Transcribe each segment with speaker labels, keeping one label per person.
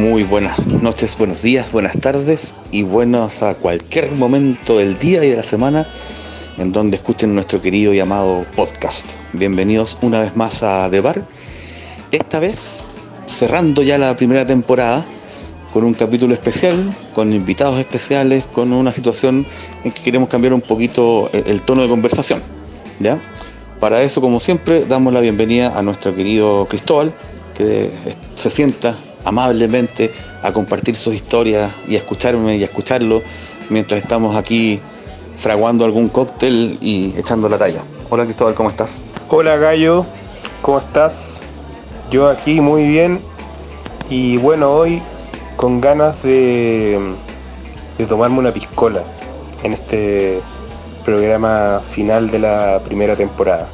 Speaker 1: Muy buenas noches, buenos días, buenas tardes y buenos a cualquier momento del día y de la semana en donde escuchen nuestro querido y amado podcast. Bienvenidos una vez más a The Bar. Esta vez cerrando ya la primera temporada con un capítulo especial, con invitados especiales, con una situación en que queremos cambiar un poquito el tono de conversación. ¿ya? Para eso, como siempre, damos la bienvenida a nuestro querido Cristóbal, que se sienta amablemente a compartir sus historias y a escucharme y a escucharlo mientras estamos aquí fraguando algún cóctel y echando la talla. Hola Cristóbal, ¿cómo estás?
Speaker 2: Hola Gallo, ¿cómo estás? Yo aquí muy bien y bueno, hoy con ganas de, de tomarme una piscola en este programa final de la primera temporada.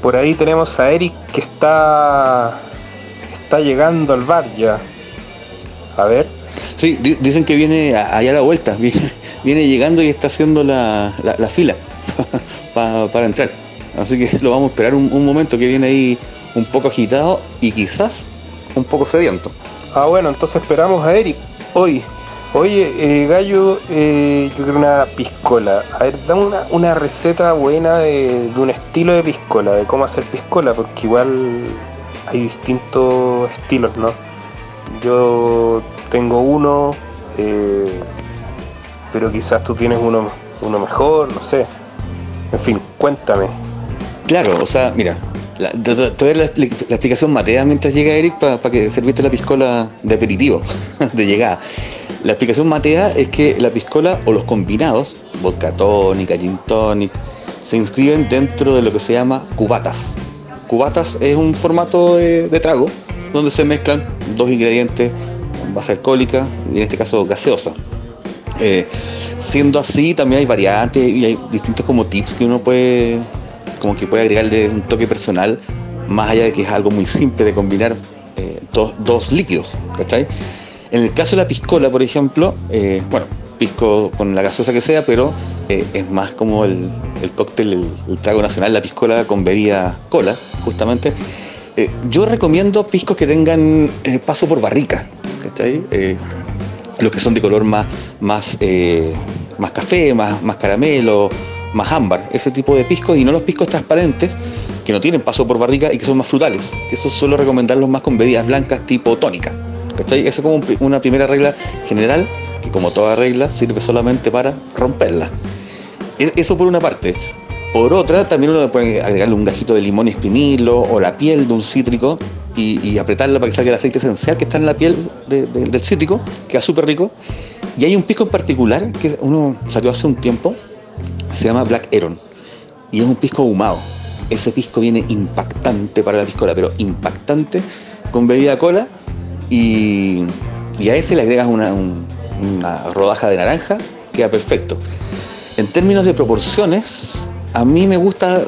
Speaker 2: Por ahí tenemos a Eric que está está llegando al bar ya. A ver.
Speaker 1: Sí, dicen que viene allá a la vuelta, viene, llegando y está haciendo la, fila para, entrar. Así que lo vamos a esperar un, momento que viene ahí un poco agitado y quizás un poco sediento.
Speaker 2: Ah, bueno, entonces esperamos a Eric hoy. Oye, eh, Gallo, eh, yo quiero una piscola. A ver, dame una, una receta buena de, de, un estilo de piscola, de cómo hacer piscola, porque igual hay distintos estilos, ¿no? Yo tengo uno, eh, pero quizás tú tienes uno, uno mejor, no sé. En fin, cuéntame.
Speaker 1: Claro, o sea, mira, te, voy a la, explicación matea mientras llega Eric para que serviste la piscola de aperitivo, de llegada. La explicación matea es que la piscola o los combinados, vodka tónica, gin tonic, se inscriben dentro de lo que se llama cubatas. Cubatas es un formato de, trago donde se mezclan dos ingredientes, base alcohólica y en este caso gaseosa. Eh, siendo así, también hay variantes y hay distintos como tips que uno puede, como que puede agregarle un toque personal, más allá de que es algo muy simple de combinar eh, dos, líquidos, ¿cachai? En el caso de la piscola, por ejemplo, eh, bueno, pisco con la gaseosa que sea, pero es más como el, el cóctel, el, trago nacional, la piscola con bebida cola, justamente. Eh, yo recomiendo piscos que tengan eh, paso por barrica, eh, los que son de color más, más, más café, más, más caramelo, más ámbar, ese tipo de piscos, y no los piscos transparentes que no tienen paso por barrica y que son más frutales. Eso suelo recomendarlos más con bebidas blancas tipo tónica. Eso es como una primera regla general que como toda regla sirve solamente para romperla. E, eso por una parte. Por otra, también uno puede agregarle un gajito de limón y exprimirlo, o la piel de un cítrico y, apretarla para que salga el aceite esencial que está en la piel del cítrico, queda súper rico. Y hay un pisco en particular que uno salió hace un tiempo, se llama Black Heron, y es un pisco ahumado. Ese pisco viene impactante para la piscola, pero impactante, con bebida cola, y, a ese le agregas una, una rodaja de naranja, queda perfecto. En términos de proporciones, a mí me gusta,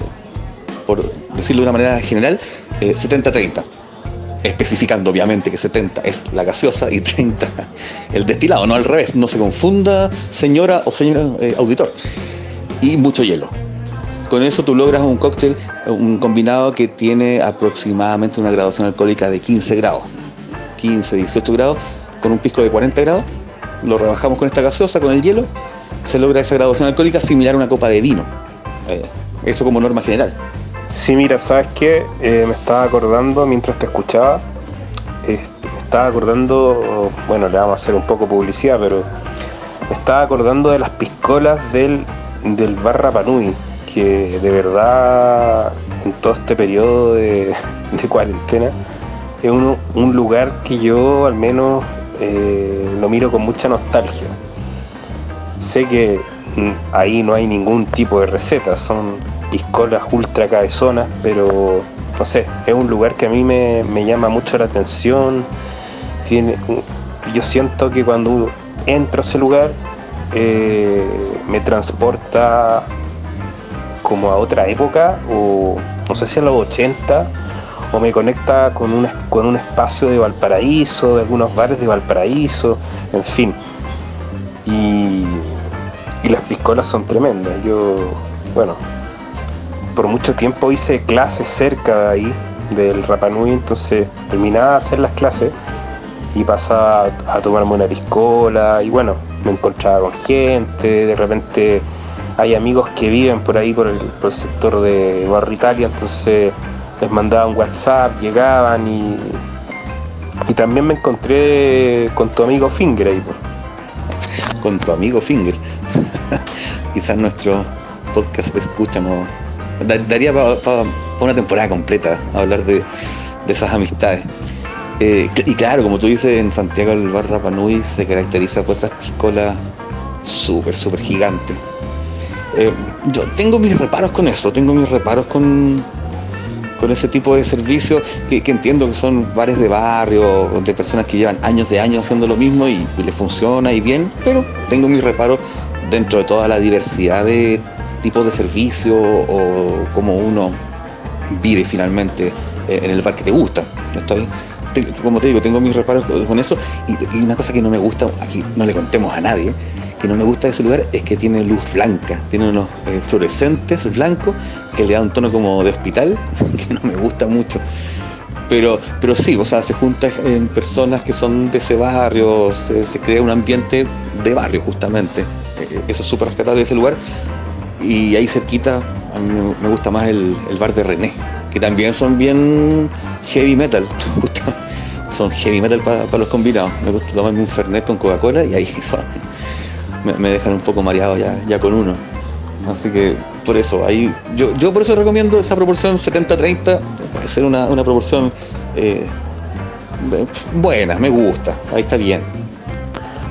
Speaker 1: por decirlo de una manera general, 70-30. Eh, Especificando obviamente que 70 es la gaseosa y 30 el destilado, no al revés, no se confunda señora o señora eh, auditor. Y mucho hielo. Con eso tú logras un cóctel, un combinado que tiene aproximadamente una graduación alcohólica de 15 grados. 15, 18 grados, con un pisco de 40 grados. Lo rebajamos con esta gaseosa, con el hielo, se logra esa graduación alcohólica similar a una copa de vino. Eh, eso como norma general.
Speaker 2: Sí, mira, ¿sabes qué? Eh, me estaba acordando mientras te escuchaba, eh, me estaba acordando, bueno, le vamos a hacer un poco publicidad, pero me estaba acordando de las piscolas del, del Barra Panui, que de verdad en todo este periodo de, cuarentena es un lugar que yo al menos lo miro con mucha nostalgia sé que ahí no hay ningún tipo de receta, son piscolas ultra cabezonas, pero no sé, es un lugar que a mí me, llama mucho la atención. Tiene, yo siento que cuando entro a ese lugar eh, me transporta como a otra época, o no sé si a los 80, o me conecta con un, con un espacio de Valparaíso, de algunos bares de Valparaíso, en fin. Y las piscolas son tremendas. Yo, bueno, por mucho tiempo hice clases cerca de ahí, del Rapanui, entonces terminaba de hacer las clases y pasaba a tomarme una piscola y bueno, me encontraba con gente, de repente hay amigos que viven por ahí por el, sector de Barrio Italia, entonces les mandaban WhatsApp, llegaban y, y también me encontré con tu amigo Finger ahí.
Speaker 1: Con tu amigo Finger. Quizás nuestro podcast escucha no daría para una temporada completa hablar de, esas amistades. Eh, y claro, como tú dices, en Santiago el bar Rapanui se caracteriza por esas piscolas súper, súper gigantes. Eh, yo tengo mis reparos con eso, tengo mis reparos con, con ese tipo de servicios que, entiendo que son bares de barrio, de personas que llevan años de años haciendo lo mismo y, y les funciona y bien, pero tengo mis reparos dentro de toda la diversidad de tipos de servicio o cómo uno vive finalmente eh, en el bar que te gusta. Como te digo, tengo mis reparos con eso y, una cosa que no me gusta, aquí no le contemos a nadie, que no me gusta de ese lugar es que tiene luz blanca, tiene unos eh, fluorescentes blancos que le da un tono como de hospital, que no me gusta mucho. Pero, pero sí, o sea, se juntan personas que son de ese barrio, se crea un ambiente de barrio justamente. Eh, eso es súper rescatable de ese lugar, y ahí cerquita, a mí me gusta más el, bar de René, que también son bien heavy metal. son heavy metal para los combinados. Me gusta tomarme un Fernet con Coca-Cola y ahí. Me, dejan un poco mareado ya, ya con uno. Así que por eso, ahí yo, yo por eso recomiendo esa proporción 70-30, puede ser una, proporción eh, buena, me gusta, ahí está bien.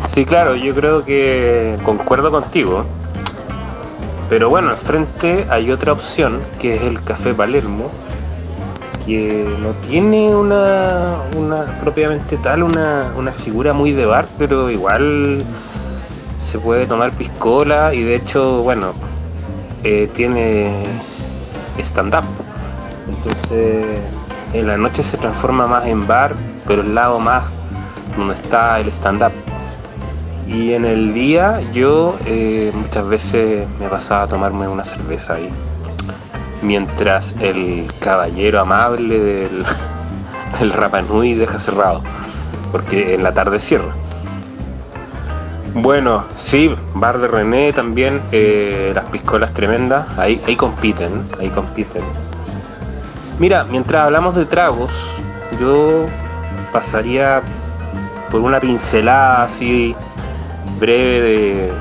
Speaker 2: Sí, claro, yo creo que concuerdo contigo. Pero bueno, al frente hay otra opción que es el Café Palermo, que no tiene una, una propiamente tal, una, figura muy de bar, pero igual se puede tomar piscola y de hecho, bueno, eh, tiene stand-up. Entonces, en la noche se transforma más en bar, pero el lado más donde está el stand-up. Y en el día yo eh, muchas veces me pasaba a tomarme una cerveza ahí. Mientras el caballero amable del, del Rapanui deja cerrado. Porque en la tarde cierra. Bueno, sí, Bar de René también, eh, las piscolas tremendas, ahí, ahí compiten, ahí compiten. Mira, mientras hablamos de tragos, yo pasaría por una pincelada así breve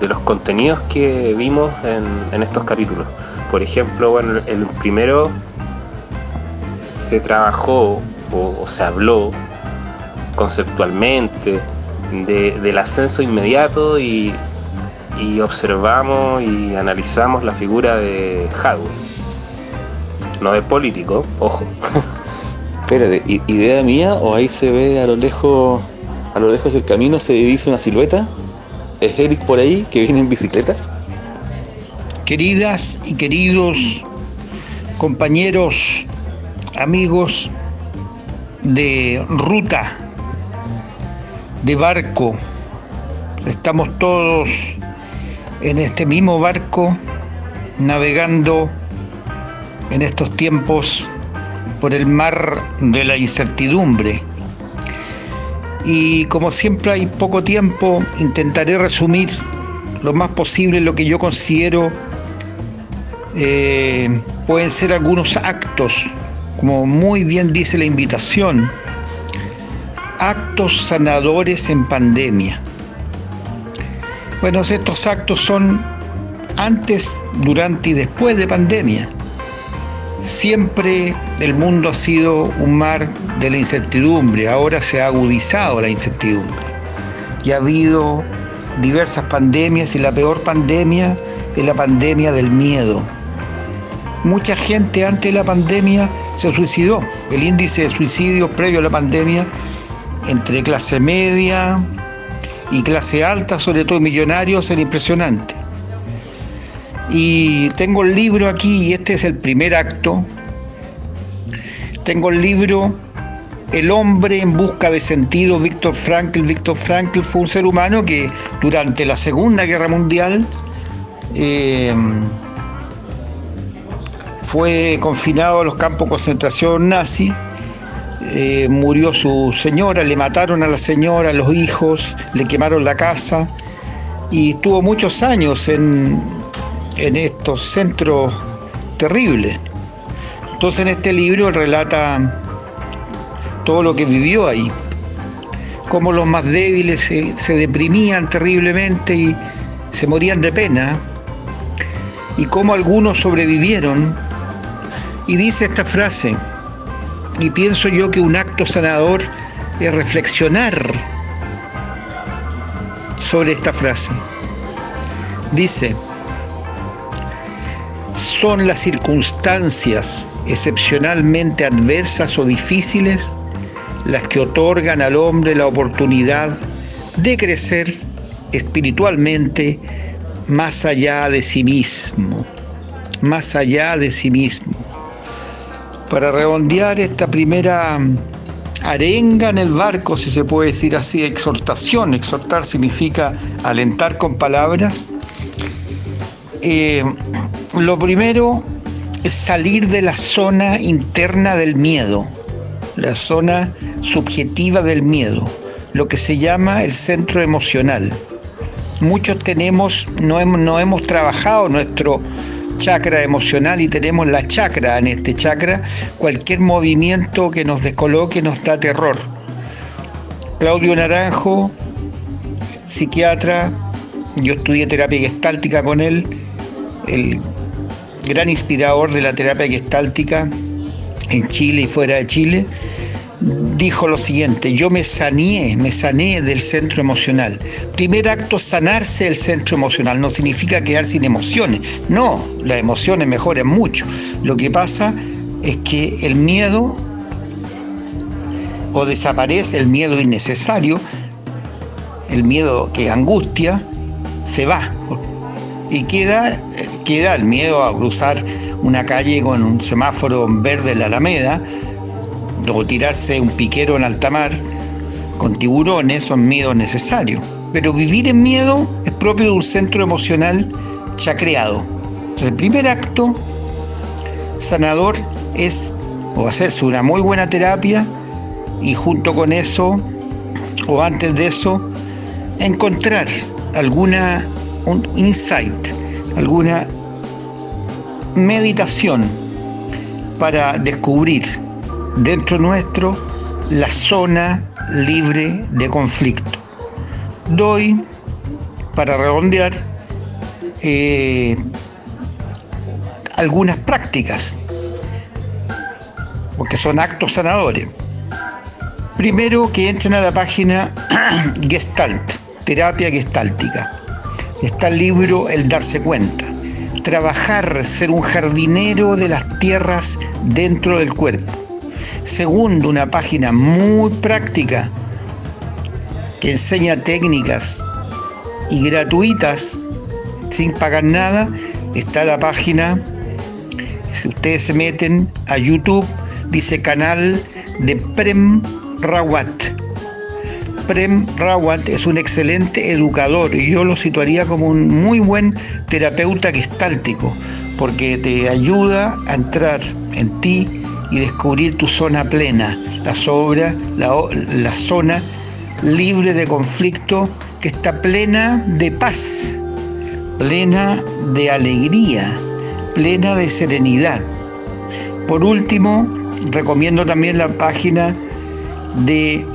Speaker 2: de, los contenidos que vimos en, estos capítulos. Por ejemplo, bueno, el primero se trabajó o, se habló conceptualmente del ascenso inmediato y, observamos y analizamos la figura de Hadwe. No de político, ojo.
Speaker 1: Espérate, ¿idea mía o ahí se ve a lo lejos, a lo lejos del camino se dice una silueta? ¿Es Eric por ahí que viene en bicicleta?
Speaker 3: Queridas y queridos compañeros, amigos de ruta, de barco, estamos todos en este mismo barco navegando en estos tiempos por el mar de la incertidumbre y como siempre hay poco tiempo, intentaré resumir lo más posible lo que yo considero eh, pueden ser algunos actos, como muy bien dice la invitación, actos sanadores en pandemia. Bueno, estos actos son antes, durante y después de pandemia. Siempre el mundo ha sido un mar de la incertidumbre, ahora se ha agudizado la incertidumbre. Y ha habido diversas pandemias y la peor pandemia es la pandemia del miedo. Mucha gente antes de la pandemia se suicidó. El índice de suicidio previo a la pandemia entre clase media y clase alta, sobre todo millonarios, era impresionante. Y tengo el libro aquí, y este es el primer acto. Tengo el libro El hombre en busca de sentido, Víctor Frankl. Víctor Frankl fue un ser humano que durante la Segunda Guerra Mundial eh, fue confinado a los campos de concentración nazi, eh, murió su señora, le mataron a la señora, a los hijos, le quemaron la casa y estuvo muchos años en, en estos centros terribles. Entonces en este libro relata todo lo que vivió ahí, cómo los más débiles se, deprimían terriblemente y se morían de pena, y cómo algunos sobrevivieron. Y dice esta frase, y pienso yo que un acto sanador es reflexionar sobre esta frase. Dice, son las circunstancias excepcionalmente adversas o difíciles las que otorgan al hombre la oportunidad de crecer espiritualmente más allá de sí mismo, más allá de sí mismo. Para redondear esta primera arenga en el barco, si se puede decir así, exhortación, exhortar significa alentar con palabras, eh, lo primero es salir de la zona interna del miedo, la zona subjetiva del miedo, lo que se llama el centro emocional. Muchos tenemos, no hemos, trabajado nuestro chakra emocional y tenemos la chakra en este chakra. Cualquier movimiento que nos descoloque nos da terror. Claudio Naranjo, psiquiatra, yo estudié terapia gestáltica con él, el gran inspirador de la terapia gestáltica en Chile y fuera de Chile, dijo lo siguiente, yo me saneé, me saneé del centro emocional. Primer acto, sanarse del centro emocional. No significa quedar sin emociones. No, las emociones mejoran mucho. Lo que pasa es que el miedo o desaparece el miedo innecesario, el miedo que angustia, se va. Y queda, queda el miedo a cruzar una calle con un semáforo verde en la Alameda, o tirarse un piquero en alta mar con tiburones son miedos necesarios. Pero vivir en miedo es propio de un centro emocional ya creado. el primer acto sanador es o hacerse una muy buena terapia y junto con eso o antes de eso encontrar alguna un insight, alguna meditación para descubrir dentro nuestro la zona libre de conflicto. Doy, para redondear, eh, algunas prácticas, porque son actos sanadores. Primero que entren a la página Gestalt, terapia gestáltica. Está el libro El darse cuenta. Trabajar, ser un jardinero de las tierras dentro del cuerpo Segundo, una página muy práctica que enseña técnicas y gratuitas sin pagar nada. Está la página, si ustedes se meten a YouTube, dice canal de Prem Rawat. Prem Rawat es un excelente educador y yo lo situaría como un muy buen terapeuta gestáltico porque te ayuda a entrar en ti y descubrir tu zona plena, la, sobra, la, zona libre de conflicto que está plena de paz, plena de alegría, plena de serenidad. Por último, recomiendo también la página de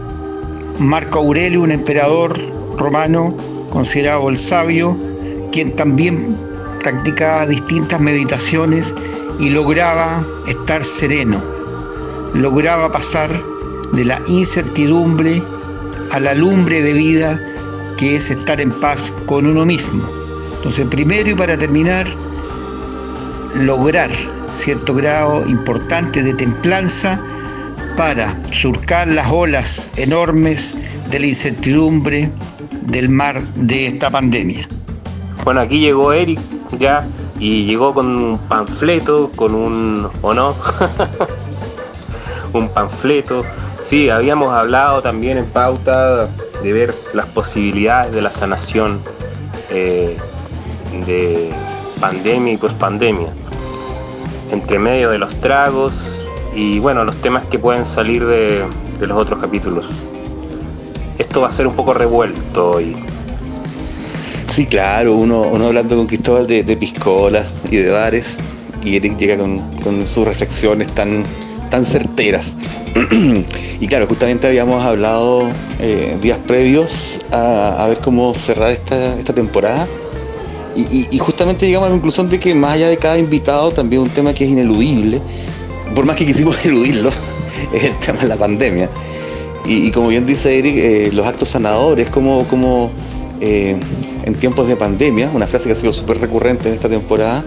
Speaker 3: Marco Aurelio, un emperador romano considerado el sabio, quien también practicaba distintas meditaciones y lograba estar sereno, lograba pasar de la incertidumbre a la lumbre de vida que es estar en paz con uno mismo. Entonces, primero y para terminar, lograr cierto grado importante de templanza para surcar las olas enormes de la incertidumbre del mar de esta pandemia.
Speaker 2: Bueno, aquí llegó Eric ya y llegó con un panfleto, con un, ¿o no? un panfleto. Sí, habíamos hablado también en pauta de ver las posibilidades de la sanación eh, de pandemia y pospandemia. entre medio de los tragos y bueno, los temas que pueden salir de, los otros capítulos. Esto va a ser un poco revuelto hoy.
Speaker 1: Sí, claro, uno, uno hablando con Cristóbal de, de piscolas y de bares, y Eric llega con, con sus reflexiones tan, tan certeras. y claro, justamente habíamos hablado eh, días previos a, ver cómo cerrar esta, esta temporada. Y, justamente llegamos a la conclusión de que más allá de cada invitado, también un tema que es ineludible, por más que quisimos eludirlo, es el tema de la pandemia. Y, como bien dice Eric, eh, los actos sanadores, como, como eh, en tiempos de pandemia, una frase que ha sido súper recurrente en esta temporada,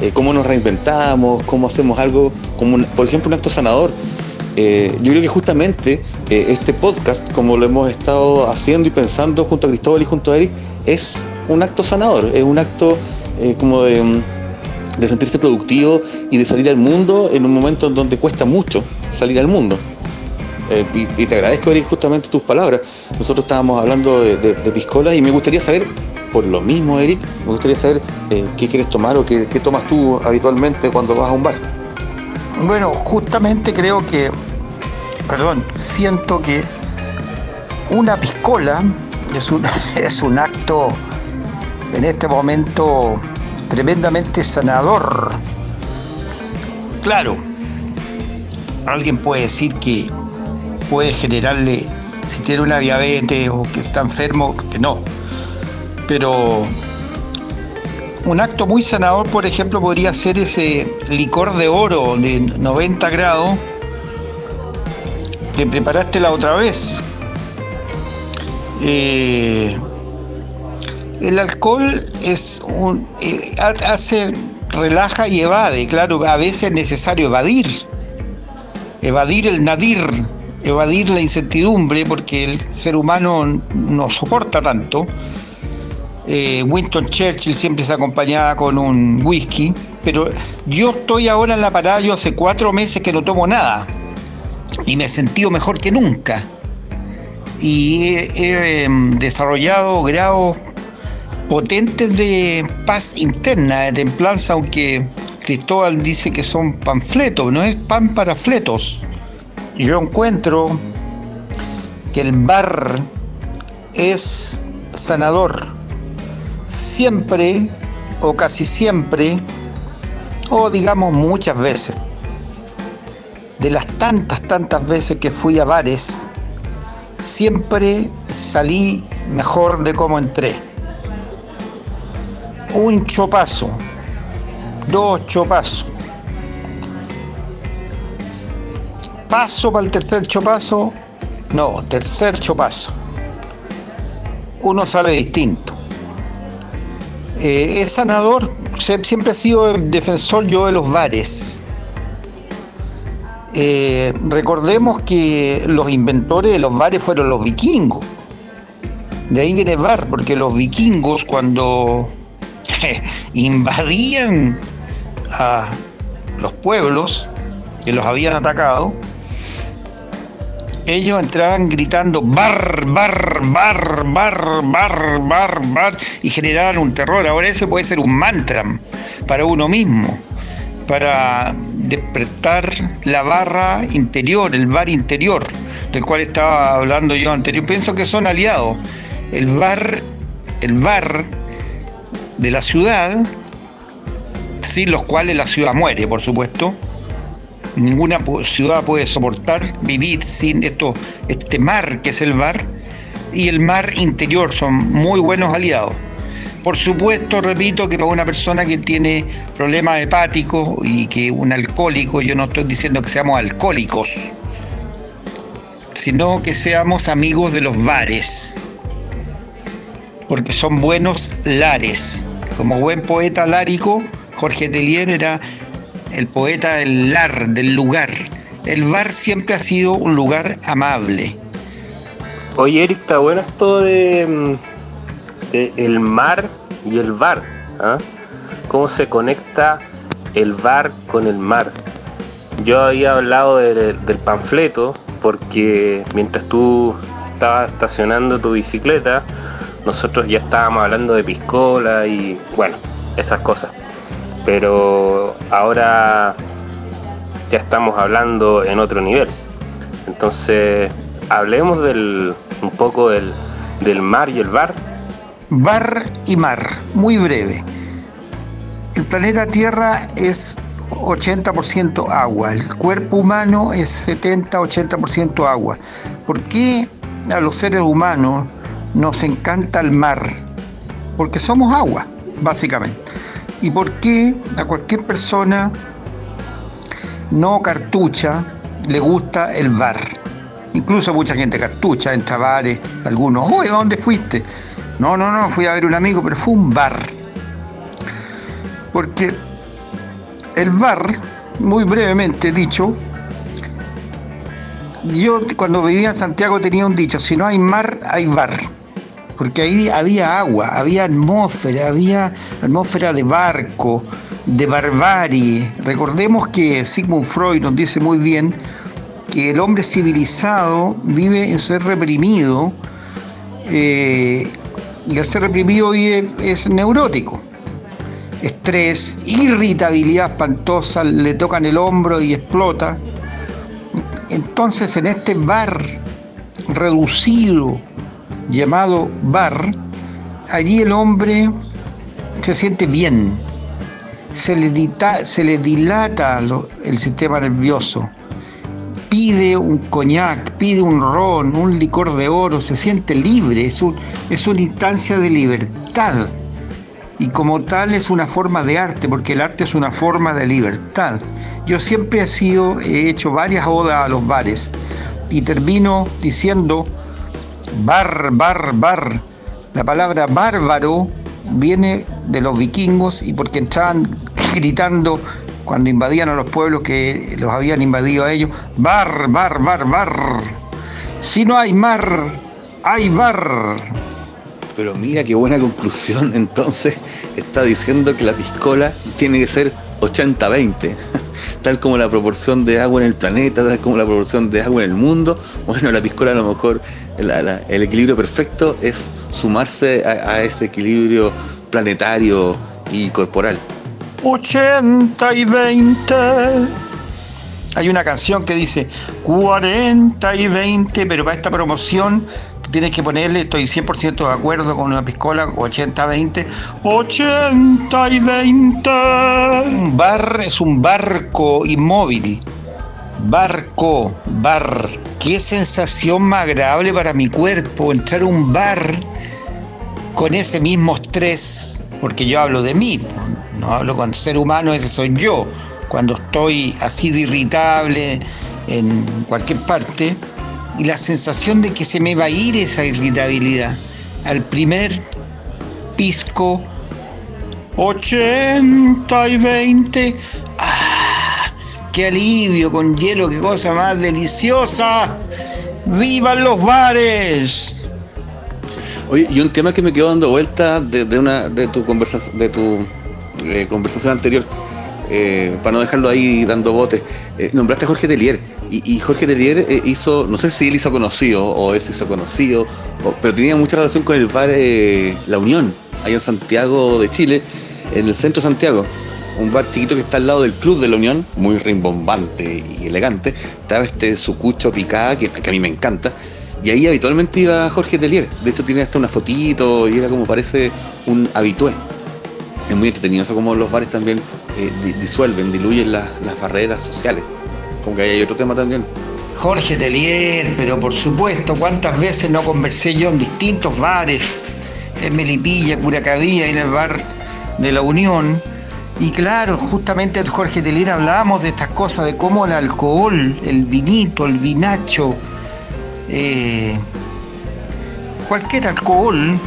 Speaker 1: eh, cómo nos reinventamos, cómo hacemos algo, como por ejemplo un acto sanador. Yo creo que justamente este podcast, como lo hemos estado haciendo y pensando junto a Cristóbal y junto a Eric, es un acto sanador, es un acto como de, sentirse productivo y de salir al mundo en un momento en donde cuesta mucho salir al mundo. y, te agradezco, Eric, justamente tus palabras. Nosotros estábamos hablando de, de piscola y me gustaría saber por lo mismo, Eric, me gustaría saber eh, qué quieres tomar o qué, tomas tú habitualmente cuando vas a un bar.
Speaker 3: Bueno, justamente creo que, perdón, siento que una piscola es un, es un acto en este momento tremendamente sanador. Claro, alguien puede decir que puede generarle, si tiene una diabetes o que está enfermo, que no pero un acto muy sanador, por ejemplo, podría ser ese licor de oro de 90 grados que preparaste la otra vez. Eh, el alcohol es un eh, hace relaja y evade, claro, a veces es necesario evadir, evadir el nadir, evadir la incertidumbre, porque el ser humano no soporta tanto. Eh, Winston Churchill siempre se acompañaba con un whisky, pero yo estoy ahora en la parada, yo hace cuatro meses que no tomo nada y me he sentido mejor que nunca. Y he, em, desarrollado grados potentes de paz interna, de templanza, aunque Cristóbal dice que son panfletos, no es pan para fletos. Yo encuentro que el bar es sanador siempre o casi siempre, o digamos muchas veces, de las tantas, tantas veces que fui a bares, siempre salí mejor de cómo entré. Un chopazo, dos chopazos. Paso para el tercer chopazo, no, tercer chopazo. Uno sale distinto. Eh, es sanador, siempre he sido defensor yo de los bares. Eh, recordemos que los inventores de los bares fueron los vikingos. De ahí viene el bar, porque los vikingos cuando invadían a los pueblos que los habían atacado, ellos entraban gritando bar, bar, bar, bar, bar, bar, bar y generaban un terror. Ahora ese puede ser un mantra para uno mismo, para despertar la barra interior, el bar interior, del cual estaba hablando yo anterior. Pienso que son aliados. El bar, el bar de la ciudad, sin los cuales la ciudad muere, por supuesto, ninguna ciudad puede soportar vivir sin esto, este mar que es el bar y el mar interior son muy buenos aliados. Por supuesto, repito que para una persona que tiene problemas hepáticos y que un alcohólico, yo no estoy diciendo que seamos alcohólicos, sino que seamos amigos de los bares, porque son buenos lares. Como buen poeta lárico, Jorge Telier era el poeta del lar, del lugar. El bar siempre ha sido un lugar amable.
Speaker 2: Oye, Eric, está bueno esto de, mm, el mar y el bar. ¿ah? ¿Cómo se conecta el bar con el mar? Yo había hablado del panfleto porque mientras tú estabas estacionando tu bicicleta, nosotros ya estábamos hablando de piscola y bueno, esas cosas pero ahora ya estamos hablando en otro nivel. Entonces, hablemos del, un poco del, del mar y el bar.
Speaker 3: Bar y mar, muy breve. El planeta Tierra es 80% agua, el cuerpo humano es 70-80% agua. ¿Por qué a los seres humanos nos encanta el mar? Porque somos agua, básicamente. ¿Y por qué a cualquier persona no cartucha le gusta el bar? Incluso mucha gente cartucha, en bares, algunos, oye, ¿dónde fuiste? No, no, no, fui a ver un amigo, pero fue un bar. Porque el bar, muy brevemente dicho, yo cuando vivía en Santiago tenía un dicho, si no hay mar, hay bar. Porque ahí había agua, había atmósfera, había atmósfera de barco, de barbarie. Recordemos que Sigmund Freud nos dice muy bien que el hombre civilizado vive en ser reprimido eh, y al ser reprimido vive, es neurótico. Estrés, irritabilidad espantosa, le tocan el hombro y explota. Entonces en este bar reducido llamado bar, allí el hombre se siente bien, se le, se le dilata el sistema nervioso, pide un coñac, pide un ron, un licor de oro, se siente libre, es, es una instancia de libertad. Y como tal es una forma de arte, porque el arte es una forma de libertad. Yo siempre he sido, he hecho varias odas a los bares y termino diciendo bar, bar, bar. La palabra bárbaro viene de los vikingos y porque entraban gritando cuando invadían a los pueblos que los habían invadido a ellos, bar, bar, bar, bar. Si no hay mar, hay bar.
Speaker 1: Pero mira qué buena conclusión, entonces está diciendo que la piscola tiene que ser 80-20, tal como la proporción de agua en el planeta, tal como la proporción de agua en el mundo. Bueno, la piscola a lo mejor el equilibrio perfecto es sumarse a ese equilibrio planetario y corporal.
Speaker 3: 80 y 20. Hay una canción que dice 40 y 20, pero para esta promoción tienes que ponerle, estoy 100% de acuerdo con una piscola 80-20. 80 y 20. Un bar es un barco inmóvil. Barco, bar. Qué sensación más agradable para mi cuerpo entrar a un bar con ese mismo estrés, porque yo hablo de mí, no hablo con ser humano, ese soy yo. Cuando estoy así de irritable en cualquier parte, y la sensación de que se me va a ir esa irritabilidad. Al primer pisco, 80 y 20. ¡Ah! ¡Qué alivio con hielo! ¡Qué cosa más deliciosa! ¡Vivan los bares!
Speaker 1: Oye, y un tema que me quedó dando vuelta de, una de tu conversación, de tu eh, conversación anterior, eh, para no dejarlo ahí dando botes, eh, nombraste a Jorge Telier. Y, Jorge Telier hizo, no sé si él hizo conocido o él se hizo conocido, pero tenía mucha relación con el bar La Unión, ahí en Santiago de Chile, en el centro de Santiago. Un bar chiquito que está al lado del Club de la Unión, muy rimbombante y elegante. Estaba este sucucho picada, que, que a mí me encanta. Y ahí habitualmente iba Jorge Telier. De hecho, tiene hasta una fotito y era como parece un habitué es muy entretenido eso como los bares también eh, disuelven, diluyen las, barreras sociales. Como que hay otro tema también.
Speaker 3: Jorge Telier, pero por supuesto, cuántas veces no conversé yo en distintos bares, en Melipilla, Curacadía, en el bar de la Unión. Y claro, justamente Jorge Telier hablábamos de estas cosas, de cómo el alcohol, el vinito, el vinacho, eh, cualquier alcohol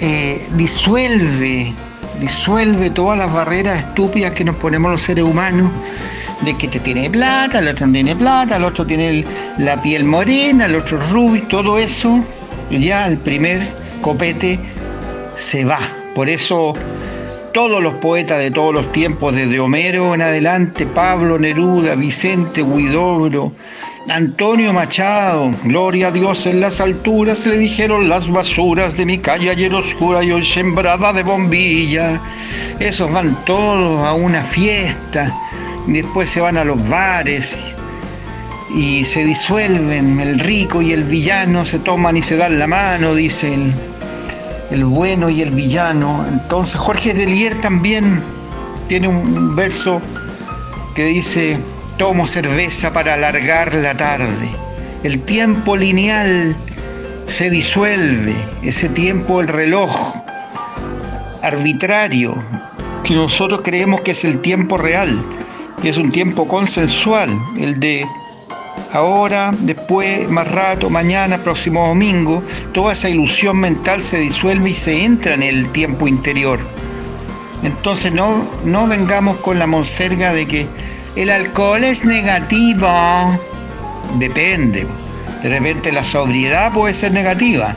Speaker 3: eh, disuelve, disuelve todas las barreras estúpidas que nos ponemos los seres humanos, de que te tiene plata, el otro no tiene plata, el otro tiene la piel morena, el otro rubio, todo eso, ya el primer copete se va. Por eso todos los poetas de todos los tiempos, desde Homero en adelante, Pablo Neruda, Vicente Huidobro, Antonio Machado, gloria a Dios en las alturas, le dijeron las basuras de mi calle ayer oscura y hoy sembrada de bombilla. Esos van todos a una fiesta después se van a los bares y se disuelven, el rico y el villano se toman y se dan la mano, dice el, el bueno y el villano. Entonces Jorge Delier también tiene un verso que dice, tomo cerveza para alargar la tarde. El tiempo lineal se disuelve, ese tiempo el reloj arbitrario, que nosotros creemos que es el tiempo real, que es un tiempo consensual, el de ahora, después, más rato, mañana, próximo domingo, toda esa ilusión mental se disuelve y se entra en el tiempo interior. Entonces no, no vengamos con la monserga de que el alcohol es negativo. Depende. De repente la sobriedad puede ser negativa.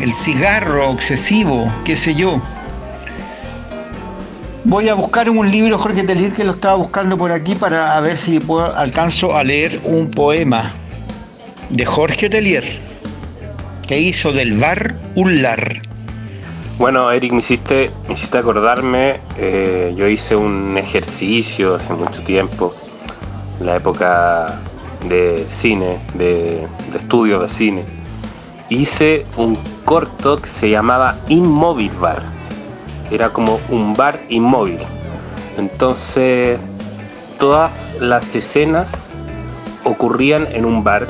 Speaker 3: El cigarro excesivo, qué sé yo. Voy a buscar un libro, Jorge Telier, que lo estaba buscando por aquí para ver si puedo, alcanzo a leer un poema de Jorge Telier, que hizo del bar un lar.
Speaker 2: Bueno, Eric, me hiciste, me hiciste acordarme, eh, yo hice un ejercicio hace mucho tiempo, en la época de cine, de, de estudios de cine. Hice un corto que se llamaba Inmóvil Bar era como un bar inmóvil. Entonces, todas las escenas ocurrían en un bar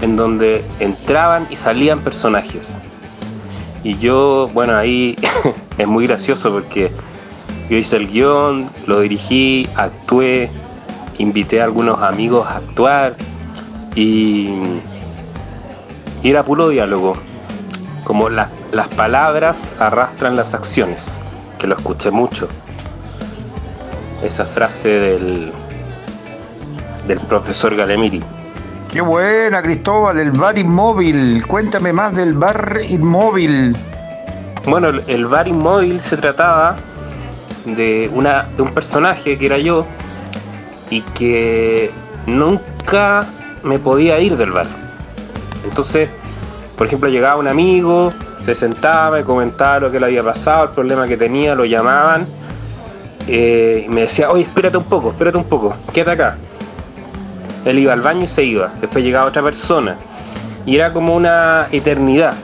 Speaker 2: en donde entraban y salían personajes. Y yo, bueno, ahí es muy gracioso porque yo hice el guion, lo dirigí, actué, invité a algunos amigos a actuar y, y era puro diálogo. Como las las palabras arrastran las acciones, que lo escuché mucho. Esa frase del, del profesor Galemiri.
Speaker 3: Qué buena, Cristóbal, el bar inmóvil. Cuéntame más del bar inmóvil.
Speaker 2: Bueno, el bar inmóvil se trataba de, una, de un personaje que era yo y que nunca me podía ir del bar. Entonces, por ejemplo, llegaba un amigo, se sentaba, y comentaba lo que le había pasado, el problema que tenía, lo llamaban. Eh, y me decía, oye, espérate un poco, espérate un poco, quédate acá. Él iba al baño y se iba. Después llegaba otra persona. Y era como una eternidad.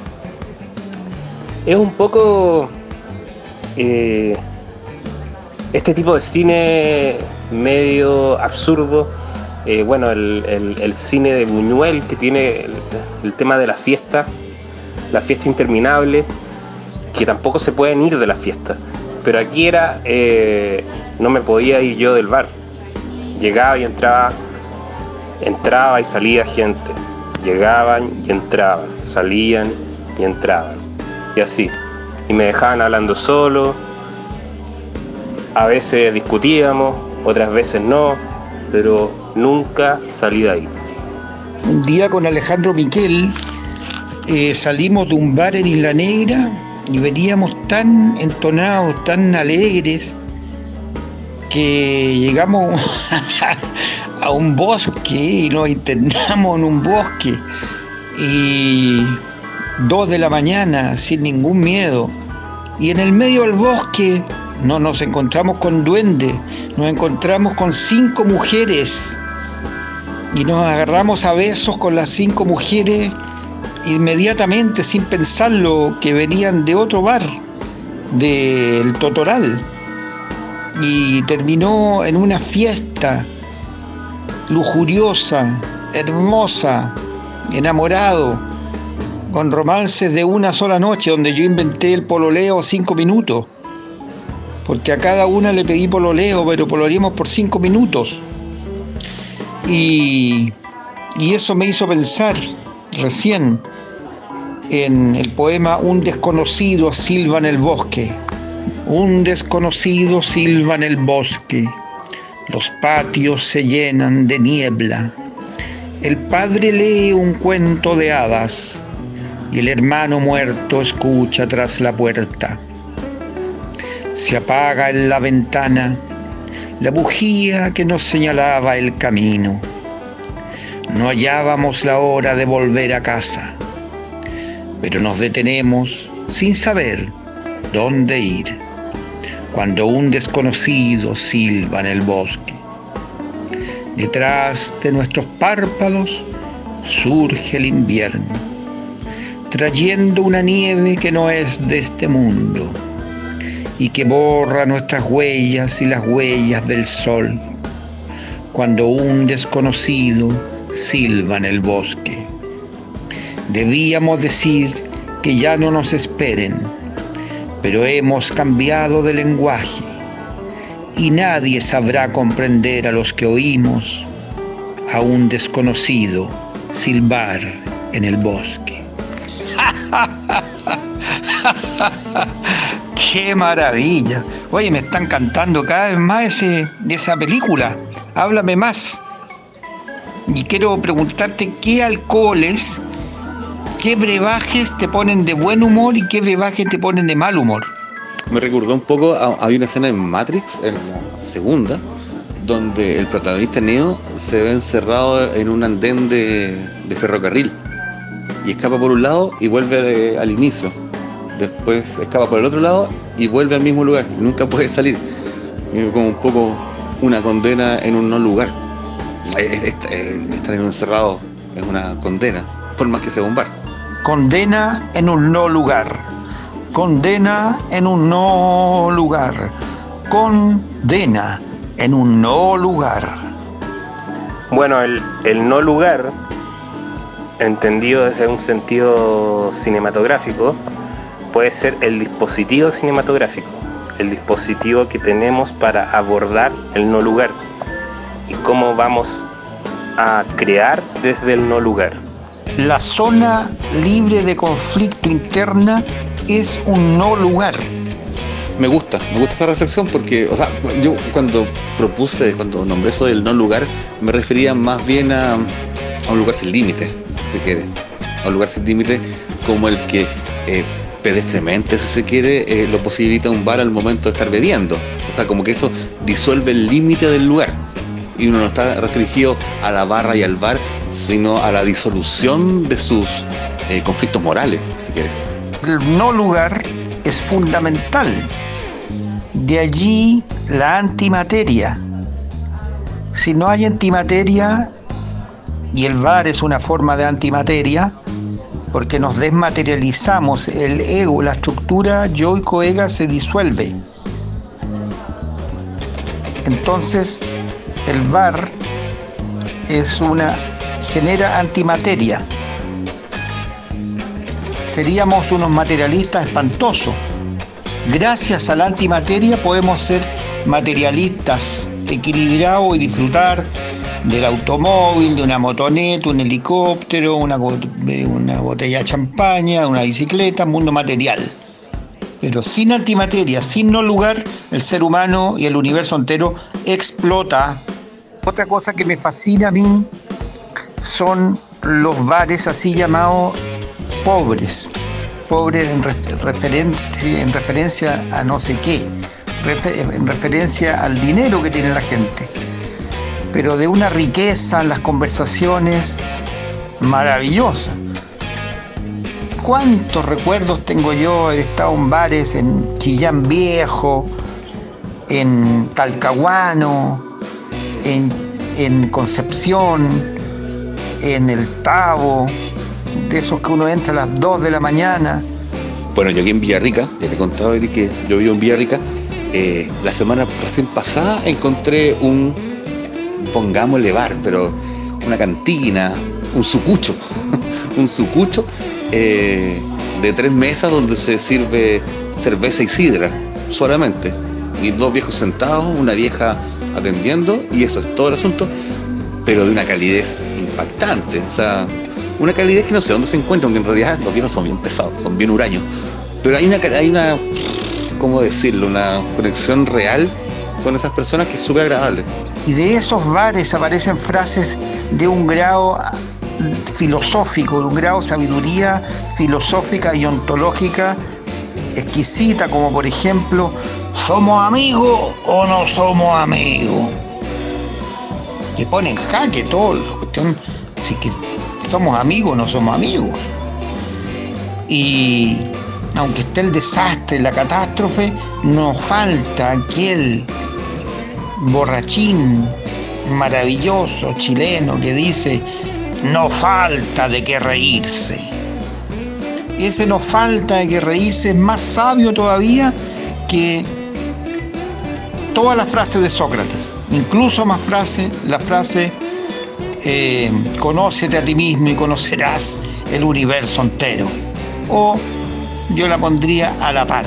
Speaker 2: Es un poco eh, este tipo de cine medio absurdo. Eh, bueno, el, cine de Buñuel que tiene el tema de la fiesta la fiesta interminable, que tampoco se pueden ir de la fiesta. Pero aquí era, eh, no me podía ir yo del bar. Llegaba y entraba, entraba y salía gente. Llegaban y entraban, salían y entraban. Y así. Y me dejaban hablando solo. A veces discutíamos, otras veces no, pero nunca salí de ahí.
Speaker 3: Un día con Alejandro Miquel eh, salimos de un bar en Isla Negra y veníamos tan entonados, tan alegres, que llegamos a un bosque y nos internamos en un bosque. Y dos de la mañana, sin ningún miedo. Y en el medio del bosque no nos encontramos con duendes, nos encontramos con cinco mujeres. Y nos agarramos a besos con las cinco mujeres inmediatamente, sin pensarlo, que venían de otro bar, del Totoral, y terminó en una fiesta lujuriosa, hermosa, enamorado, con romances de una sola noche, donde yo inventé el pololeo cinco minutos, porque a cada una le pedí pololeo, pero pololeamos por cinco minutos. Y, y eso me hizo pensar recién en el poema Un desconocido silba en el bosque. Un desconocido silba en el bosque. Los patios se llenan de niebla. El padre lee un cuento de hadas y el hermano muerto escucha tras la puerta. Se apaga en la ventana la bujía que nos señalaba el camino. No hallábamos la hora de volver a casa pero nos detenemos sin saber dónde ir. Cuando un desconocido silba en el bosque. Detrás de nuestros párpados surge el invierno, trayendo una nieve que no es de este mundo y que borra nuestras huellas y las huellas del sol, cuando un desconocido silba en el bosque. Debíamos decir que ya no nos esperen, pero hemos cambiado de lenguaje y nadie sabrá comprender a los que oímos a un desconocido silbar en el bosque. ¡Qué maravilla! Oye, me están cantando cada vez más ese, esa película. Háblame más. Y quiero preguntarte qué alcoholes, qué brebajes te ponen de buen humor y qué brebajes te ponen de mal humor.
Speaker 1: Me recordó un poco, a- había una escena en Matrix, en la segunda, donde el protagonista Neo se ve encerrado en un andén de, ferrocarril y escapa por un lado y vuelve eh, al inicio. Después escapa por el otro lado y vuelve al mismo lugar. Nunca puede salir. Como un poco una condena en un no lugar. Eh, eh, Estar encerrado es una condena, por más que sea un bar.
Speaker 3: Condena en un no lugar. Condena en un no lugar. Condena en un no lugar.
Speaker 2: Bueno, el, el no lugar, entendido desde un sentido cinematográfico, puede ser el dispositivo cinematográfico, el dispositivo que tenemos para abordar el no lugar y cómo vamos a crear desde el no lugar.
Speaker 3: La zona libre de conflicto interna es un no lugar.
Speaker 1: Me gusta, me gusta esa reflexión porque, o sea, yo cuando propuse, cuando nombré eso del no lugar, me refería más bien a, un lugar sin límite, si se quiere. A un lugar sin límite como el que eh, pedestremente, si se quiere, eh, lo posibilita un bar al momento de estar bebiendo. O sea, como que eso disuelve el límite del lugar. Y uno no está restringido a la barra y al bar, sino a la disolución de sus eh, conflictos morales, si quiere.
Speaker 3: El no lugar es fundamental. De allí la antimateria. Si no hay antimateria, y el bar es una forma de antimateria, porque nos desmaterializamos, el ego, la estructura yo y coega se disuelve. Entonces, el bar es una genera antimateria. Seríamos unos materialistas espantosos. Gracias a la antimateria podemos ser materialistas equilibrados y disfrutar del automóvil, de una motoneta, un helicóptero, una, una botella de champaña, una bicicleta, mundo material. Pero sin antimateria, sin no lugar, el ser humano y el universo entero explota. Otra cosa que me fascina a mí son los bares así llamados pobres. Pobres en, en referencia a no sé qué, en referencia al dinero que tiene la gente. Pero de una riqueza en las conversaciones maravillosa. ¿Cuántos recuerdos tengo yo? He estado en bares en Chillán Viejo, en Talcahuano, en Concepción, en El Tavo, de esos que uno entra a las 2 de la mañana.
Speaker 1: Bueno, yo aquí en Villarrica, ya te he contado, Eric, que yo vivo en Villarrica. eh, la semana recién pasada encontré un, pongámosle bar, pero una cantina, un sucucho, un sucucho eh, de tres mesas donde se sirve cerveza y sidra solamente. Y dos viejos sentados, una vieja atendiendo, y eso es todo el asunto, pero de una calidez impactante. O sea, una calidez que no sé dónde se encuentra, aunque en realidad los viejos son bien pesados, son bien huraños. Pero hay una, hay una, ¿cómo decirlo? Una conexión real con esas personas que es súper agradable.
Speaker 3: Y de esos bares aparecen frases de un grado filosófico, de un grado de sabiduría filosófica y ontológica exquisita, como por ejemplo, ¿somos amigos o no somos amigos? Que pone en jaque todo, la cuestión, si que somos amigos o no somos amigos. Y aunque esté el desastre, la catástrofe, no falta aquel borrachín maravilloso chileno que dice, no falta de qué reírse. Ese no falta de qué reírse es más sabio todavía que todas las frases de Sócrates, incluso más frase, la frase eh, conócete a ti mismo y conocerás el universo entero. O yo la pondría a la par.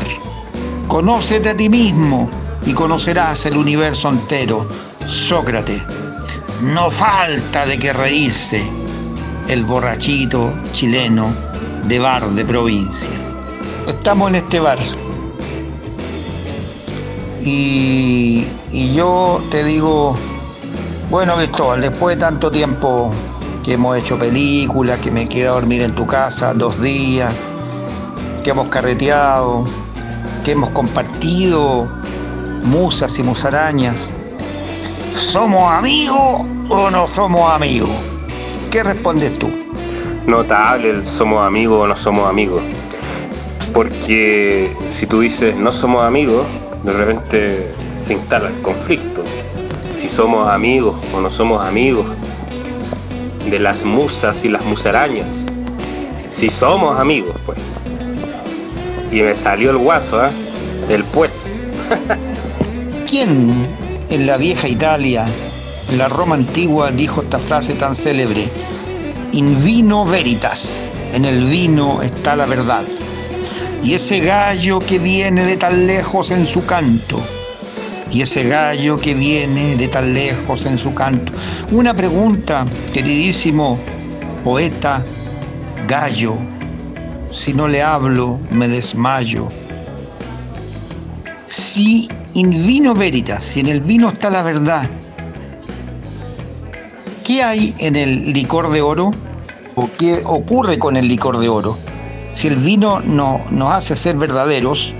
Speaker 3: Conócete a ti mismo y conocerás el universo entero. Sócrates. No falta de que reírse el borrachito chileno de bar de provincia. Estamos en este bar. Y, yo te digo, bueno Cristóbal, después de tanto tiempo que hemos hecho películas, que me quedado a dormir en tu casa dos días, que hemos carreteado, que hemos compartido musas y musarañas. ¿Somos amigos o no somos amigos? ¿Qué respondes tú?
Speaker 2: Notable el somos amigos o no somos amigos. Porque si tú dices no somos amigos, de repente se instala el conflicto. Si somos amigos o no somos amigos de las musas y las musarañas. Si somos amigos, pues. Y me salió el guaso, ¿eh? El pues.
Speaker 3: ¿Quién en la vieja Italia, en la Roma antigua, dijo esta frase tan célebre? In vino veritas. En el vino está la verdad. Y ese gallo que viene de tan lejos en su canto. Y ese gallo que viene de tan lejos en su canto. Una pregunta, queridísimo poeta gallo. Si no le hablo, me desmayo. Si in vino veritas, si en el vino está la verdad, ¿qué hay en el licor de oro? ¿O qué ocurre con el licor de oro? Si el vino no, nos hace ser verdaderos,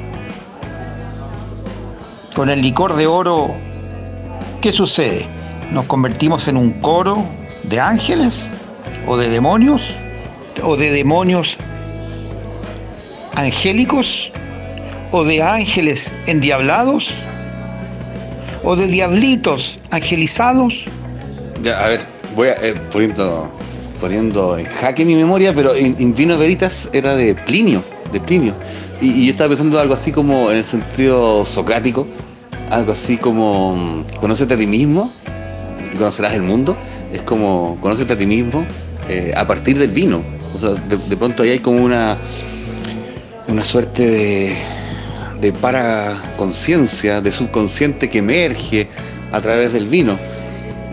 Speaker 3: con el licor de oro, ¿qué sucede? ¿Nos convertimos en un coro de ángeles o de demonios? ¿O de demonios angélicos? ¿O de ángeles endiablados? ¿O de diablitos angelizados?
Speaker 1: Ya, a ver, voy a eh, poniendo, poniendo en jaque mi memoria, pero in, in vino veritas era de Plinio, de Plinio. Y, yo estaba pensando algo así como en el sentido socrático, algo así como conócete a ti mismo y conocerás el mundo. Es como conócete a ti mismo eh, a partir del vino. O sea, de, de pronto ahí hay como una, una suerte de, de paraconciencia, de subconsciente que emerge a través del vino.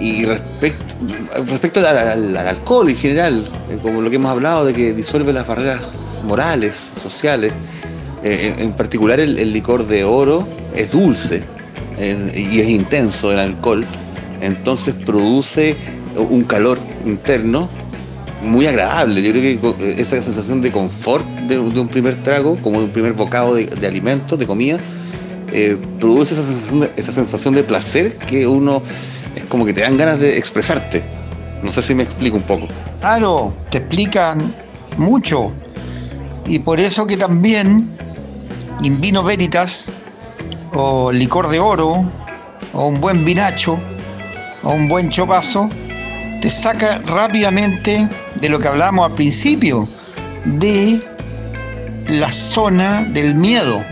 Speaker 1: Y respecto, al, al- al alcohol en general, eh, como lo que hemos hablado de que disuelve las barreras morales, sociales, eh, en, particular el, licor de oro es dulce eh, y es intenso el alcohol, entonces produce un calor interno muy agradable. Yo creo que co- esa sensación de confort de, un primer trago, como de un primer bocado de, de alimento, de comida, eh, produce esa sensación, esa sensación de placer que uno es como que te dan ganas de expresarte. No sé si me explico un poco.
Speaker 3: Claro, te explican mucho. Y por eso que también in vino veritas, o licor de oro, o un buen vinacho, o un buen chopazo, te saca rápidamente de lo que hablábamos al principio, de la zona del miedo.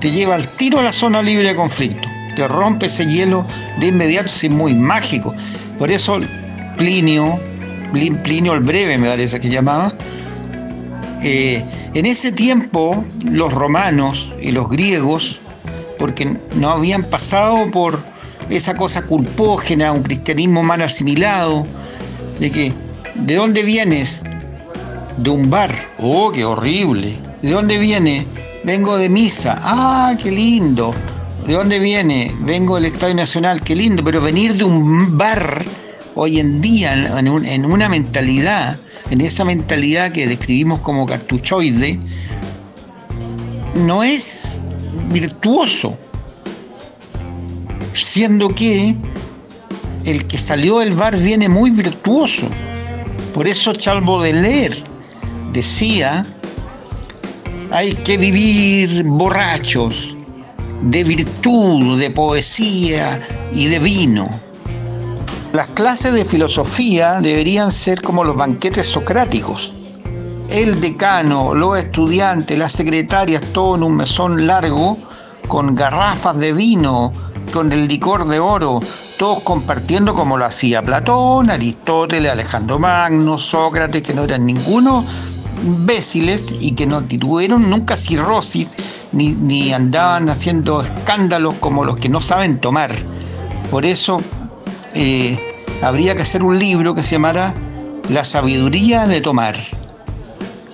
Speaker 3: Te lleva al tiro a la zona libre de conflicto. Te rompe ese hielo de inmediato, es muy mágico. Por eso Plinio, Plin- Plinio el Breve me parece que llamaba, eh, en ese tiempo los romanos y los griegos, porque no habían pasado por esa cosa culpógena, un cristianismo mal asimilado, de que, ¿de dónde vienes? De un bar. Oh, qué horrible. ¿De dónde viene? Vengo de misa. Ah, qué lindo. ¿De dónde viene? Vengo del Estadio Nacional. Qué lindo. Pero venir de un bar hoy en día, en, en una mentalidad, en esa mentalidad que describimos como cartuchoide, no es virtuoso. Siendo que el que salió del bar viene muy virtuoso. Por eso Charles Baudelaire decía hay que vivir borrachos de virtud, de poesía y de vino. Las clases de filosofía deberían ser como los banquetes socráticos. El decano, los estudiantes, las secretarias, todo en un mesón largo, con garrafas de vino, con el licor de oro, todos compartiendo como lo hacía Platón, Aristóteles, Alejandro Magno, Sócrates, que no eran ninguno imbéciles y que no tuvieron nunca cirrosis ni, andaban haciendo escándalos como los que no saben tomar. Por eso eh, habría que hacer un libro que se llamara La sabiduría de tomar,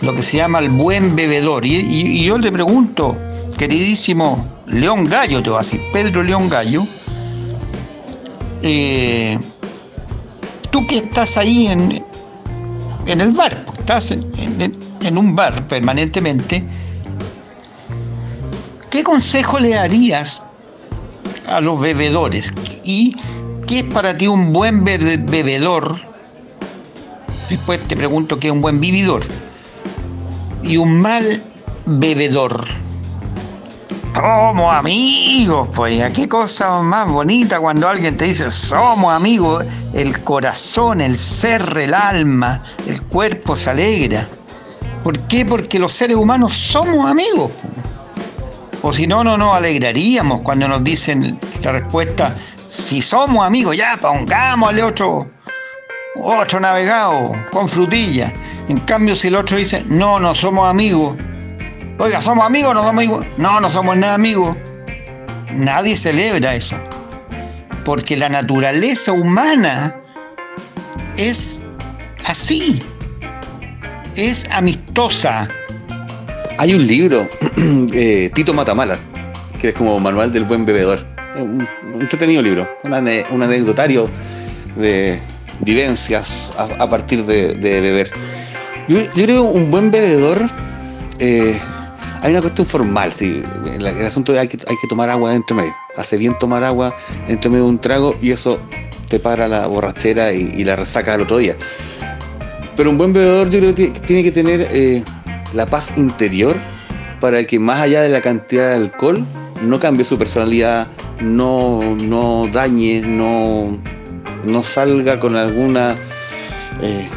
Speaker 3: lo que se llama el buen bebedor. Y, yo le pregunto, queridísimo León Gallo, te voy a decir, Pedro León Gallo, eh, tú que estás ahí en, en el bar, estás en, un bar permanentemente, ¿qué consejo le darías a los bebedores? ¿Y qué es para ti un buen bebedor? Después te pregunto qué es un buen vividor. Y un mal bebedor. Somos amigos, pues, qué cosa más bonita cuando alguien te dice somos amigos, el corazón, el ser, el alma, el cuerpo se alegra. ¿Por qué? Porque los seres humanos somos amigos. O si no, no nos alegraríamos cuando nos dicen la respuesta, si somos amigos, ya pongámosle otro, otro navegado con frutilla. En cambio, si el otro dice, no, no somos amigos, oiga, ¿somos amigos o no somos amigos? No, no somos nada amigos. Nadie celebra eso. Porque la naturaleza humana es así es amistosa.
Speaker 1: Hay un libro, eh, Tito Matamala, que es como Manual del Buen Bebedor. Un, entretenido libro, un, anecdotario de vivencias a, partir de, beber. Yo, creo que un buen bebedor, eh, hay una cuestión formal, sí, el, asunto de hay que, hay que tomar agua dentro medio. Hace bien tomar agua dentro medio de un trago y eso te para la borrachera y, la resaca del otro día. Pero un buen bebedor yo creo que tiene que tener eh, la paz interior para que más allá de la cantidad de alcohol no cambie su personalidad, no, no dañe, no, no salga con alguna eh,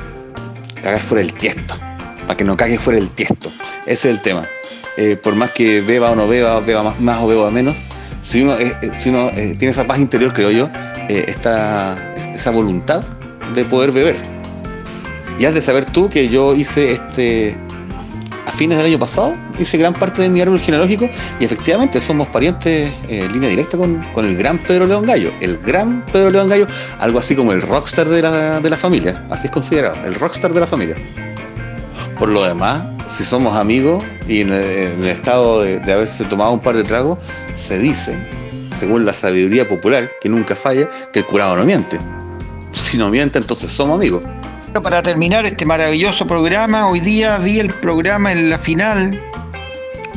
Speaker 1: cagar fuera el tiesto, para que no cague fuera el tiesto. Ese es el tema. Eh, por más que beba o no beba, beba más, o beba menos, si uno, si uno tiene esa paz interior, creo yo, está esa voluntad de poder beber. Y has de saber tú que yo hice este a fines del año pasado, hice gran parte de mi árbol genealógico y efectivamente somos parientes en línea directa con, el gran Pedro León Gallo. El gran Pedro León Gallo, algo así como el rockstar de la, familia, así es considerado, el rockstar de la familia. Por lo demás, si somos amigos y en el, estado de, haberse tomado un par de tragos, se dice, según la sabiduría popular, que nunca falla, que el curado no miente. Si no miente, entonces somos amigos.
Speaker 3: Para terminar este maravilloso programa, hoy día vi el programa en la final.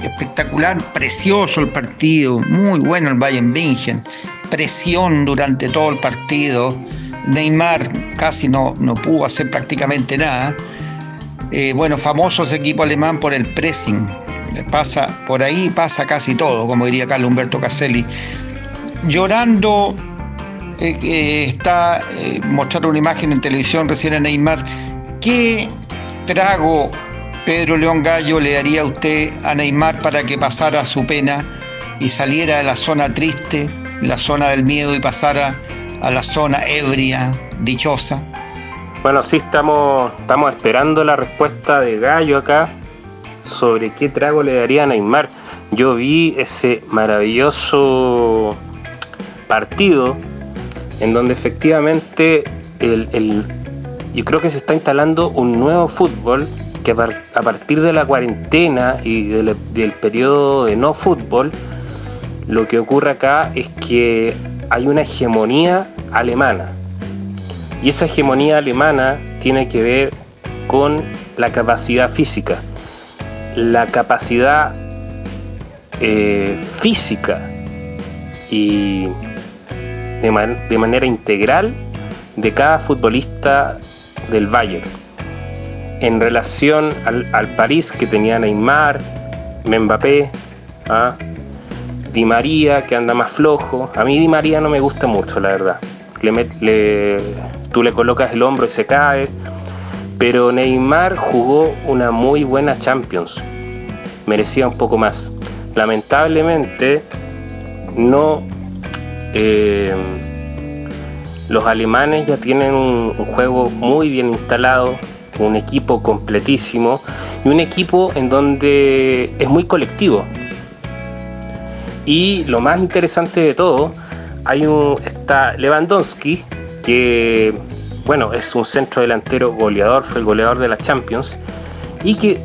Speaker 3: Espectacular, precioso el partido, muy bueno el Bayern München. Presión durante todo el partido. Neymar casi no, no pudo hacer prácticamente nada. Eh, bueno, famoso ese equipo alemán por el pressing. Pasa, por ahí pasa casi todo, como diría Carlos Humberto Caselli. Llorando eh, está eh, mostrando una imagen en televisión recién a Neymar. ¿Qué trago Pedro León Gallo le daría a usted a Neymar para que pasara su pena y saliera de la zona triste, la zona del miedo y pasara a la zona ebria, dichosa?
Speaker 2: Bueno, sí estamos, estamos esperando la respuesta de Gallo acá sobre qué trago le daría a Neymar. Yo vi ese maravilloso partido en donde efectivamente el, yo creo que se está instalando un nuevo fútbol que a partir de la cuarentena y del, del periodo de no fútbol, lo que ocurre acá es que hay una hegemonía alemana. Y esa hegemonía alemana tiene que ver con la capacidad física. La capacidad eh, física y de, manera integral de cada futbolista del Bayern. En relación al, París que tenía Neymar, Mbappé, ¿ah? Di María, que anda más flojo. A mí Di María no me gusta mucho, la verdad. Le, tú le colocas el hombro y se cae. Pero Neymar jugó una muy buena Champions. Merecía un poco más. Lamentablemente, no. Eh, los alemanes ya tienen un juego muy bien instalado, un equipo completísimo y un equipo en donde es muy colectivo. Y lo más interesante de todo, hay un está Lewandowski que bueno, es un centro delantero goleador, fue el goleador de la Champions y que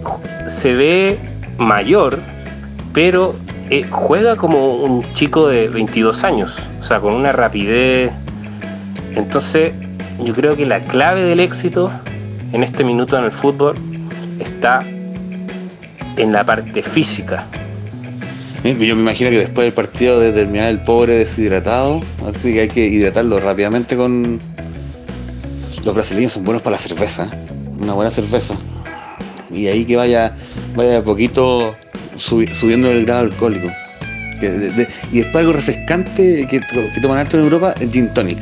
Speaker 2: se ve mayor, pero eh, juega como un chico de 22 años, o sea, con una rapidez. Entonces, yo creo que la clave del éxito en este minuto en el fútbol está en la parte física.
Speaker 1: Yo me imagino que después del partido de terminar el pobre deshidratado, así que hay que hidratarlo rápidamente con... Los brasileños son buenos para la cerveza, una buena cerveza. Y ahí que vaya, vaya a poquito subiendo el grado alcohólico. y después algo refrescante que, que toman harto en Europa, el gin tonic.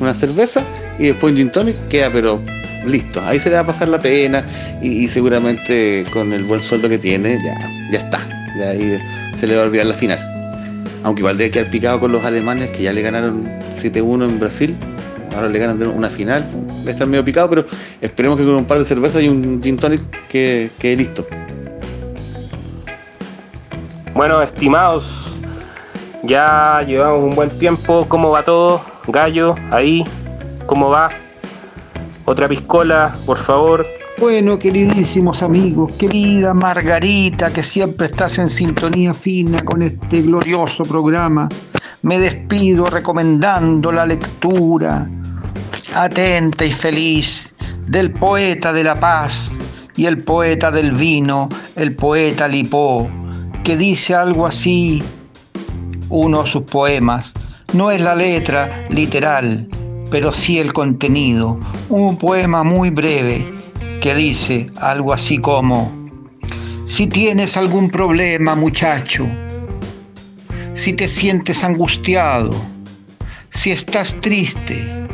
Speaker 1: Una cerveza y después un gin tonic queda pero listo, ahí se le va a pasar la pena y, seguramente con el buen sueldo que tiene ya, ya está, ya ahí se le va a olvidar la final. Aunque igual debe quedar picado con los alemanes que ya le ganaron 7-1 en Brasil, ahora le ganan una final, debe estar medio picado, pero esperemos que con un par de cervezas y un gin tonic quede listo.
Speaker 2: Bueno, estimados, ya llevamos un buen tiempo, ¿cómo va todo? Gallo, ahí, ¿cómo va? Otra piscola, por favor.
Speaker 3: Bueno, queridísimos amigos, querida Margarita, que siempre estás en sintonía fina con este glorioso programa, me despido recomendando la lectura atenta y feliz del poeta de la paz y el poeta del vino, el poeta Lipó, que dice algo así, uno de sus poemas. No es la letra literal, pero sí el contenido. Un poema muy breve que dice algo así como, si tienes algún problema muchacho, si te sientes angustiado, si estás triste,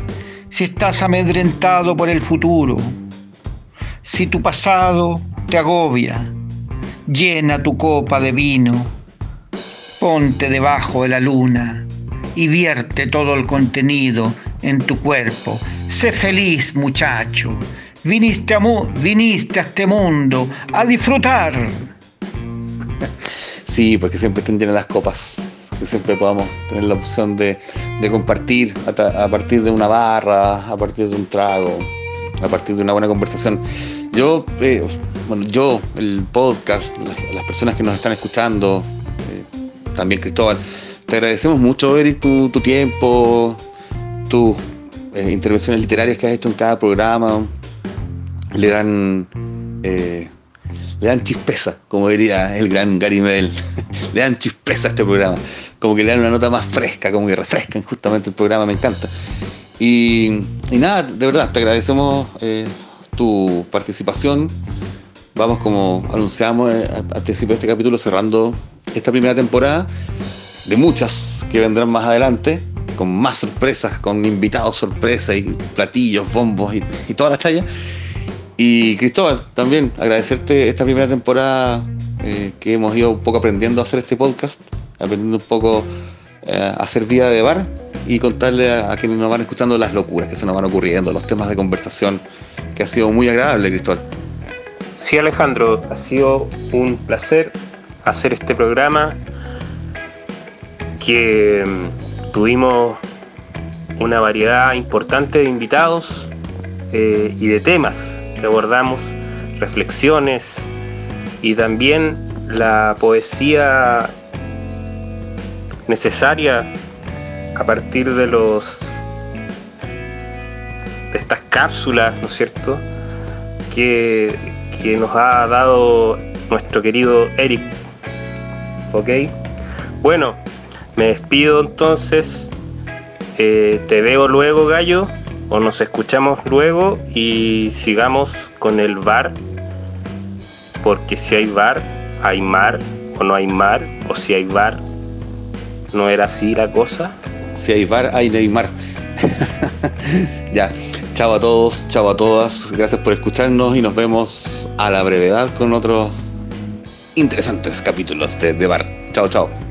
Speaker 3: si estás amedrentado por el futuro, si tu pasado te agobia, llena tu copa de vino, ponte debajo de la luna y vierte todo el contenido en tu cuerpo. Sé feliz, muchacho. Viniste a, viniste a este mundo a disfrutar.
Speaker 1: Sí, porque siempre estén llenas las copas. Que siempre podamos tener la opción de, compartir a, partir de una barra, a partir de un trago, a partir de una buena conversación. Yo, eh, bueno, yo, el podcast, las, personas que nos están escuchando, eh, también Cristóbal, te agradecemos mucho, Eric, tu, tu tiempo, tus eh, intervenciones literarias que has hecho en cada programa. Le dan, eh, le dan chispeza, como diría el gran Gary Medel. le dan chispeza a este programa. Como que le dan una nota más fresca, como que refrescan justamente el programa, me encanta. Y, nada, de verdad, te agradecemos eh, tu participación. Vamos, como anunciamos al principio de este capítulo, cerrando esta primera temporada de muchas que vendrán más adelante, con más sorpresas, con invitados sorpresa y platillos, bombos y, y toda la. Y Cristóbal, también agradecerte esta primera temporada eh, que hemos ido un poco aprendiendo a hacer este podcast, aprendiendo un poco eh, a hacer vida de bar y contarle a, quienes nos van escuchando las locuras que se nos van ocurriendo, los temas de conversación, que ha sido muy agradable, Cristóbal.
Speaker 2: Sí, Alejandro, ha sido un placer hacer este programa que mm, tuvimos una variedad importante de invitados eh, y de temas que abordamos, reflexiones y también la poesía necesaria a partir de los de estas cápsulas, ¿no es cierto? Que, que nos ha dado nuestro querido Eric. ¿Ok? Bueno, me despido entonces. Eh, te veo luego, gallo. O nos escuchamos luego y sigamos con el bar. Porque si hay bar, hay mar o no hay mar, o si hay bar, ¿no era así la cosa?
Speaker 1: Si hay bar, hay Neymar. ya, chao a todos, chao a todas, gracias por escucharnos y nos vemos a la brevedad con otros interesantes capítulos de, de bar. Chao, chao.